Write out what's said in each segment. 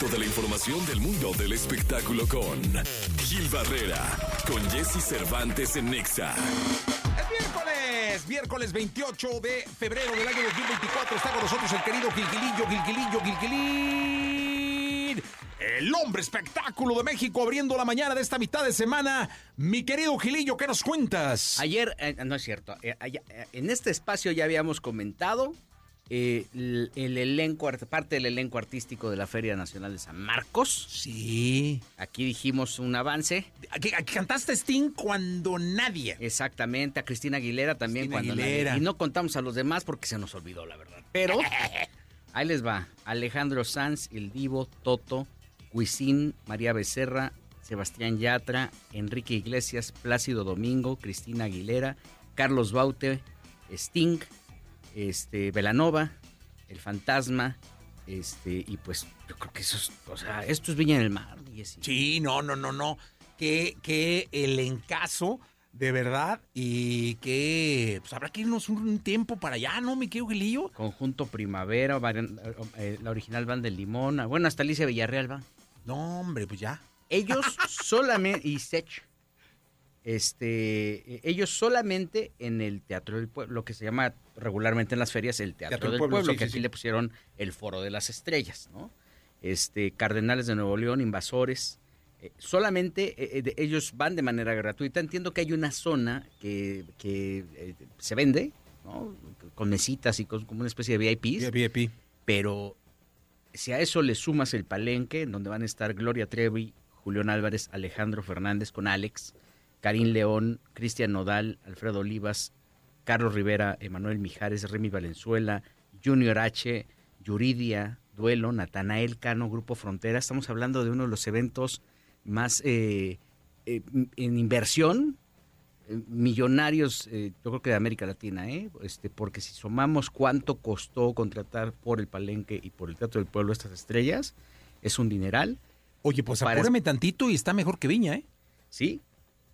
Toda la información del mundo del espectáculo con Gil Barrera, con Jesse Cervantes en Nexa. Es miércoles, miércoles 28 de febrero del año 2024. Está con nosotros el querido Gilgilillo, Gilgilillo, Gilgilín. El hombre espectáculo de México abriendo la mañana de esta mitad de semana. Mi querido Gilillo, ¿qué nos cuentas? Ayer, eh, no es cierto, eh, eh, en este espacio ya habíamos comentado eh, el, el elenco, art- parte del elenco artístico de la Feria Nacional de San Marcos. Sí. Aquí dijimos un avance. Aquí, aquí cantaste Sting cuando nadie. Exactamente, a Cristina Aguilera también. Cristina cuando Aguilera. nadie- y no contamos a los demás porque se nos olvidó, la verdad. Pero ahí les va. Alejandro Sanz, El Divo, Toto, Cuisín, María Becerra, Sebastián Yatra, Enrique Iglesias, Plácido Domingo, Cristina Aguilera, Carlos Baute, Sting, este, Velanova, El Fantasma, este, y pues yo creo que eso es, o sea, esto es Viña en el Mar. Jessy. Sí, no, no, no, no. Que, que el encaso, de verdad, y que pues habrá que irnos un, un tiempo para allá, ¿no, mi querido Gilillo? Conjunto Primavera, Marian- eh, la original van del Limón, ah, bueno, hasta Alicia Villarreal va. No, hombre, pues ya. Ellos solamente, y Sech, este, ellos solamente en el Teatro del Pueblo, lo que se llama regularmente en las ferias el Teatro, Teatro del Pueblo, Pueblo, sí, que sí, aquí sí. le pusieron el Foro de las Estrellas, ¿no? Este, Cardenales de Nuevo León, Invasores, eh, solamente eh, eh, de- ellos van de manera gratuita. Entiendo que hay una zona que, que, eh, se vende, ¿no? Con mesitas y con, como una especie de VIPs VIP. pero si a eso le sumas el palenque, en donde van a estar Gloria Trevi, Julián Álvarez, Alejandro Fernández con Alex, Karim León, Cristian Nodal, Alfredo Olivas, Carlos Rivera, Emanuel Mijares, Remy Valenzuela, Junior H, Yuridia, Duelo, Natanael Cano, Grupo Frontera. Estamos hablando de uno de los eventos más eh, eh, en inversión eh, millonarios, eh, yo creo que de América Latina, ¿eh? Este, porque si sumamos cuánto costó contratar por el Palenque y por el Teatro del Pueblo estas estrellas, es un dineral, Oye, pues apúrame tantito y está mejor que Viña, ¿eh? ¿sí?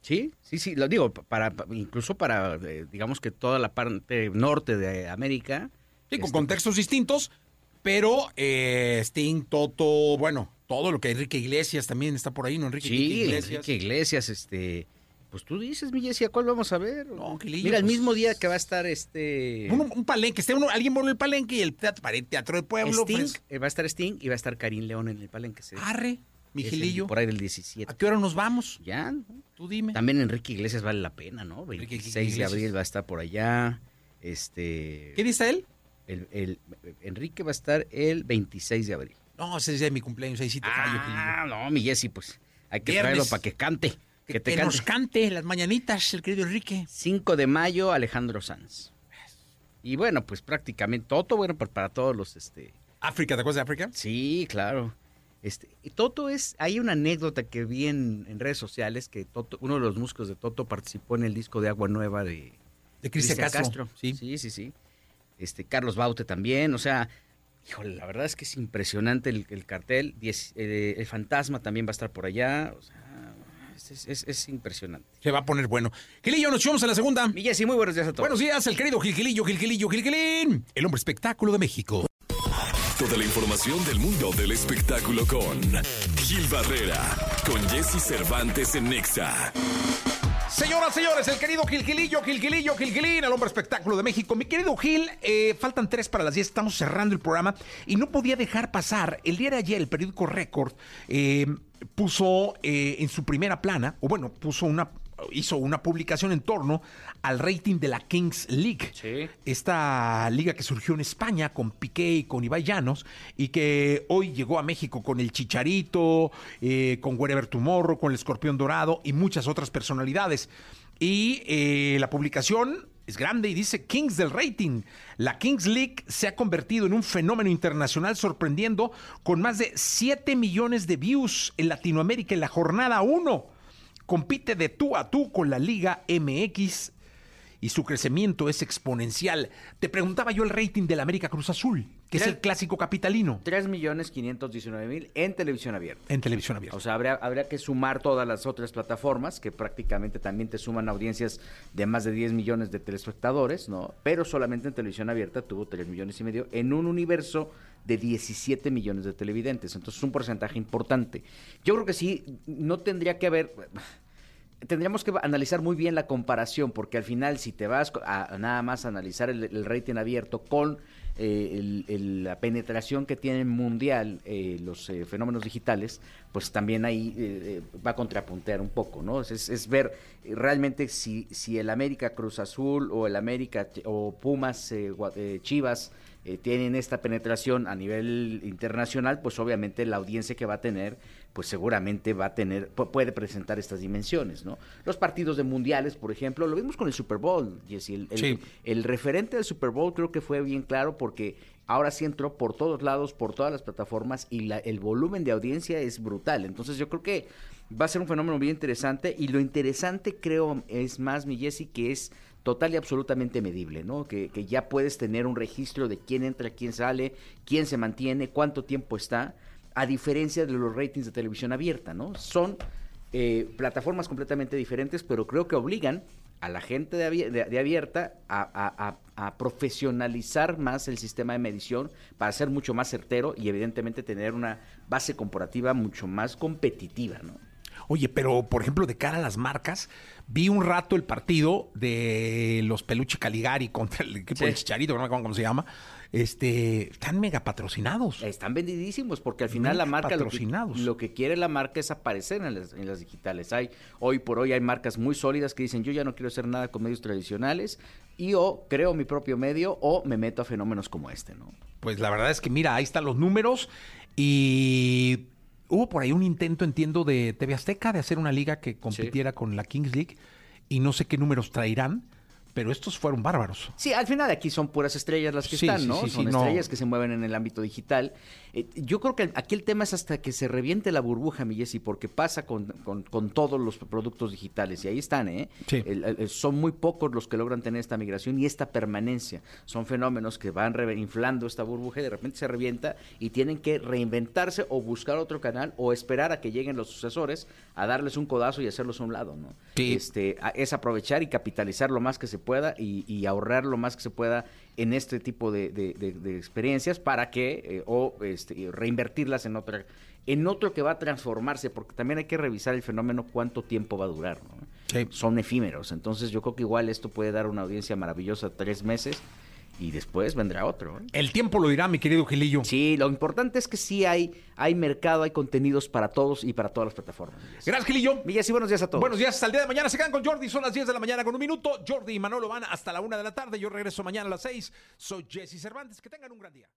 Sí, sí, sí, lo digo, para, incluso para, eh, digamos que toda la parte norte de América. Sí, con este, contextos distintos, pero eh, Sting, Toto, bueno, todo lo que Enrique Iglesias también está por ahí, ¿no? Enrique Sí, Iglesias. Enrique Iglesias, este, pues tú dices, mi Jessy, ¿a cuál vamos a ver? No, Mira, el pues- mismo día que va a estar este... Un, un palenque, esté uno, alguien pone el palenque y el teatro, el teatro del pueblo. Sting, pues, eh, va a estar Sting y va a estar Karim León en el Palenque. sí. arre, mi Es el- Gilillo. Por ahí del 17. ¿A qué hora nos vamos? Ya. Tú dime. También Enrique Iglesias vale la pena, ¿no? Enrique 26 de abril va a estar por allá. Este. ¿Qué dice él? el- el- Enrique va a estar el 26 de abril. No, ese es de mi cumpleaños, ahí sí te fallo, Ah, no, mi Jessy, pues hay que Viernes. traerlo para que cante. Que, Que te que cante. nos cante las mañanitas, el querido Enrique. 5 de mayo, Alejandro Sanz. Y bueno, pues prácticamente Toto, bueno, pues para todos los, este, África, ¿te acuerdas de África? Sí, claro. Este, y Toto es, hay una anécdota que vi en, en redes sociales que Toto, uno de los músicos de Toto participó en el disco de Agua Nueva de De Cristian Castro. Sí. Sí, sí, sí. Este, Carlos Baute también, o sea, híjole, la verdad es que es impresionante el, el cartel. Diez- eh, el fantasma también va a estar por allá, o sea, es, es- es- es impresionante. Se va a poner bueno. Gilillo, nos echamos en la segunda. Mi Jessy, muy buenos días a todos. Buenos días, el querido Gil Gilillo, Gil Gilillo, Gil Gilín. El hombre espectáculo de México. Toda la información del mundo del espectáculo con Gil Barrera, con Jesse Cervantes en Nexa. Señoras, señores, el querido Gil Gilillo, Gil Gilillo, Gil Gilín, el hombre espectáculo de México. Mi querido Gil, eh, faltan tres para las diez, estamos cerrando el programa y no podía dejar pasar. El día de ayer, el periódico Record eh, puso eh, en su primera plana, o bueno, puso una, hizo una publicación en torno al rating de la Kings League. Sí. Esta liga que surgió en España con Piqué y con Ibai Llanos y que hoy llegó a México con el Chicharito, eh, con Wherever Tomorrow, con el Escorpión Dorado y muchas otras personalidades. Y eh, la publicación es grande y dice Kings del rating. La Kings League se ha convertido en un fenómeno internacional sorprendiendo con más de 7 millones de views en Latinoamérica en la jornada 1. Compite de tú a tú con la Liga MX y su crecimiento es exponencial. Te preguntaba yo el rating del América Cruz Azul, que es el clásico capitalino 3 millones 519 mil en televisión abierta. en televisión abierta. O sea, habría, habría que sumar todas las otras plataformas que prácticamente también te suman audiencias de más de 10 millones de telespectadores, ¿no? Pero solamente en televisión abierta tuvo 3 millones y medio en un universo de 17 millones de televidentes. Entonces es un porcentaje importante. Yo creo que sí, no tendría que haber tendríamos que analizar muy bien la comparación, porque al final, si te vas a, nada más analizar el, rating abierto con eh, la penetración que tienen mundial eh, los eh, fenómenos digitales, pues también ahí va a contrapuntear un poco, ¿no? Es, es, ver realmente si, si el América Cruz Azul o el América o Pumas Chivas tienen esta penetración a nivel internacional, pues obviamente la audiencia que va a tener pues seguramente va a tener, puede presentar estas dimensiones, ¿no? Los partidos de mundiales, por ejemplo, lo vimos con el Super Bowl, Jesse. El, el, referente del Super Bowl creo que fue bien claro porque ahora sí entró por todos lados, por todas las plataformas y la, el volumen de audiencia es brutal. Entonces yo creo que va a ser un fenómeno bien interesante y lo interesante creo es más, mi Jesse, que es total y absolutamente medible, ¿no? Que, ya puedes tener un registro de quién entra, quién sale, quién se mantiene, cuánto tiempo está a diferencia de los ratings de televisión abierta, ¿no? Son eh, plataformas completamente diferentes, pero creo que obligan a la gente de, abierta a, profesionalizar más el sistema de medición para ser mucho más certero y evidentemente tener una base comparativa mucho más competitiva, ¿no? Oye, pero por ejemplo, de cara a las marcas, vi un rato el partido de los Peluche Caligari contra el equipo de Chicharito, no me acuerdo cómo se llama, este, están mega patrocinados. Están vendidísimos, porque al final la marca lo que, lo que, quiere la marca es aparecer en las, digitales. Hay, hoy por hoy hay marcas muy sólidas que dicen yo ya no quiero hacer nada con medios tradicionales y o creo mi propio medio o me meto a fenómenos como este, ¿no? Pues la verdad es que mira, ahí están los números y hubo por ahí un intento, entiendo, de TV Azteca de hacer una liga que compitiera con la Kings League y no sé qué números traerán pero estos fueron bárbaros. Sí, al final aquí son puras estrellas las que están, ¿no? son estrellas que se mueven en el ámbito digital. Eh, yo creo que aquí el tema es hasta que se reviente la burbuja, mi Jessy, porque pasa con, con, todos los productos digitales y ahí están, ¿eh? son muy pocos los que logran tener esta migración y esta permanencia. Son fenómenos que van inflando esta burbuja y de repente se revienta y tienen que reinventarse o buscar otro canal o esperar a que lleguen los sucesores a darles un codazo y hacerlos a un lado, ¿no? Este, es aprovechar y capitalizar lo más que se pueda y, ahorrar lo más que se pueda en este tipo de, experiencias para que, eh, o este, reinvertirlas en otra en otro que va a transformarse, porque también hay que revisar el fenómeno cuánto tiempo va a durar. ¿no? Son efímeros, entonces yo creo que igual esto puede dar una audiencia maravillosa tres meses y después vendrá otro. ¿eh? El tiempo lo dirá, mi querido Gilillo. Sí, lo importante es que sí hay, hay mercado, hay contenidos para todos y para todas las plataformas. Gracias, Gilillo. Miguel, sí, buenos días a todos. Buenos días, hasta el día de mañana. Se quedan con Jordi, son las 10 de la mañana con un minuto. Jordi y Manolo van hasta la una de la tarde. Yo regreso mañana a las 6. Soy Jesse Cervantes. Que tengan un gran día.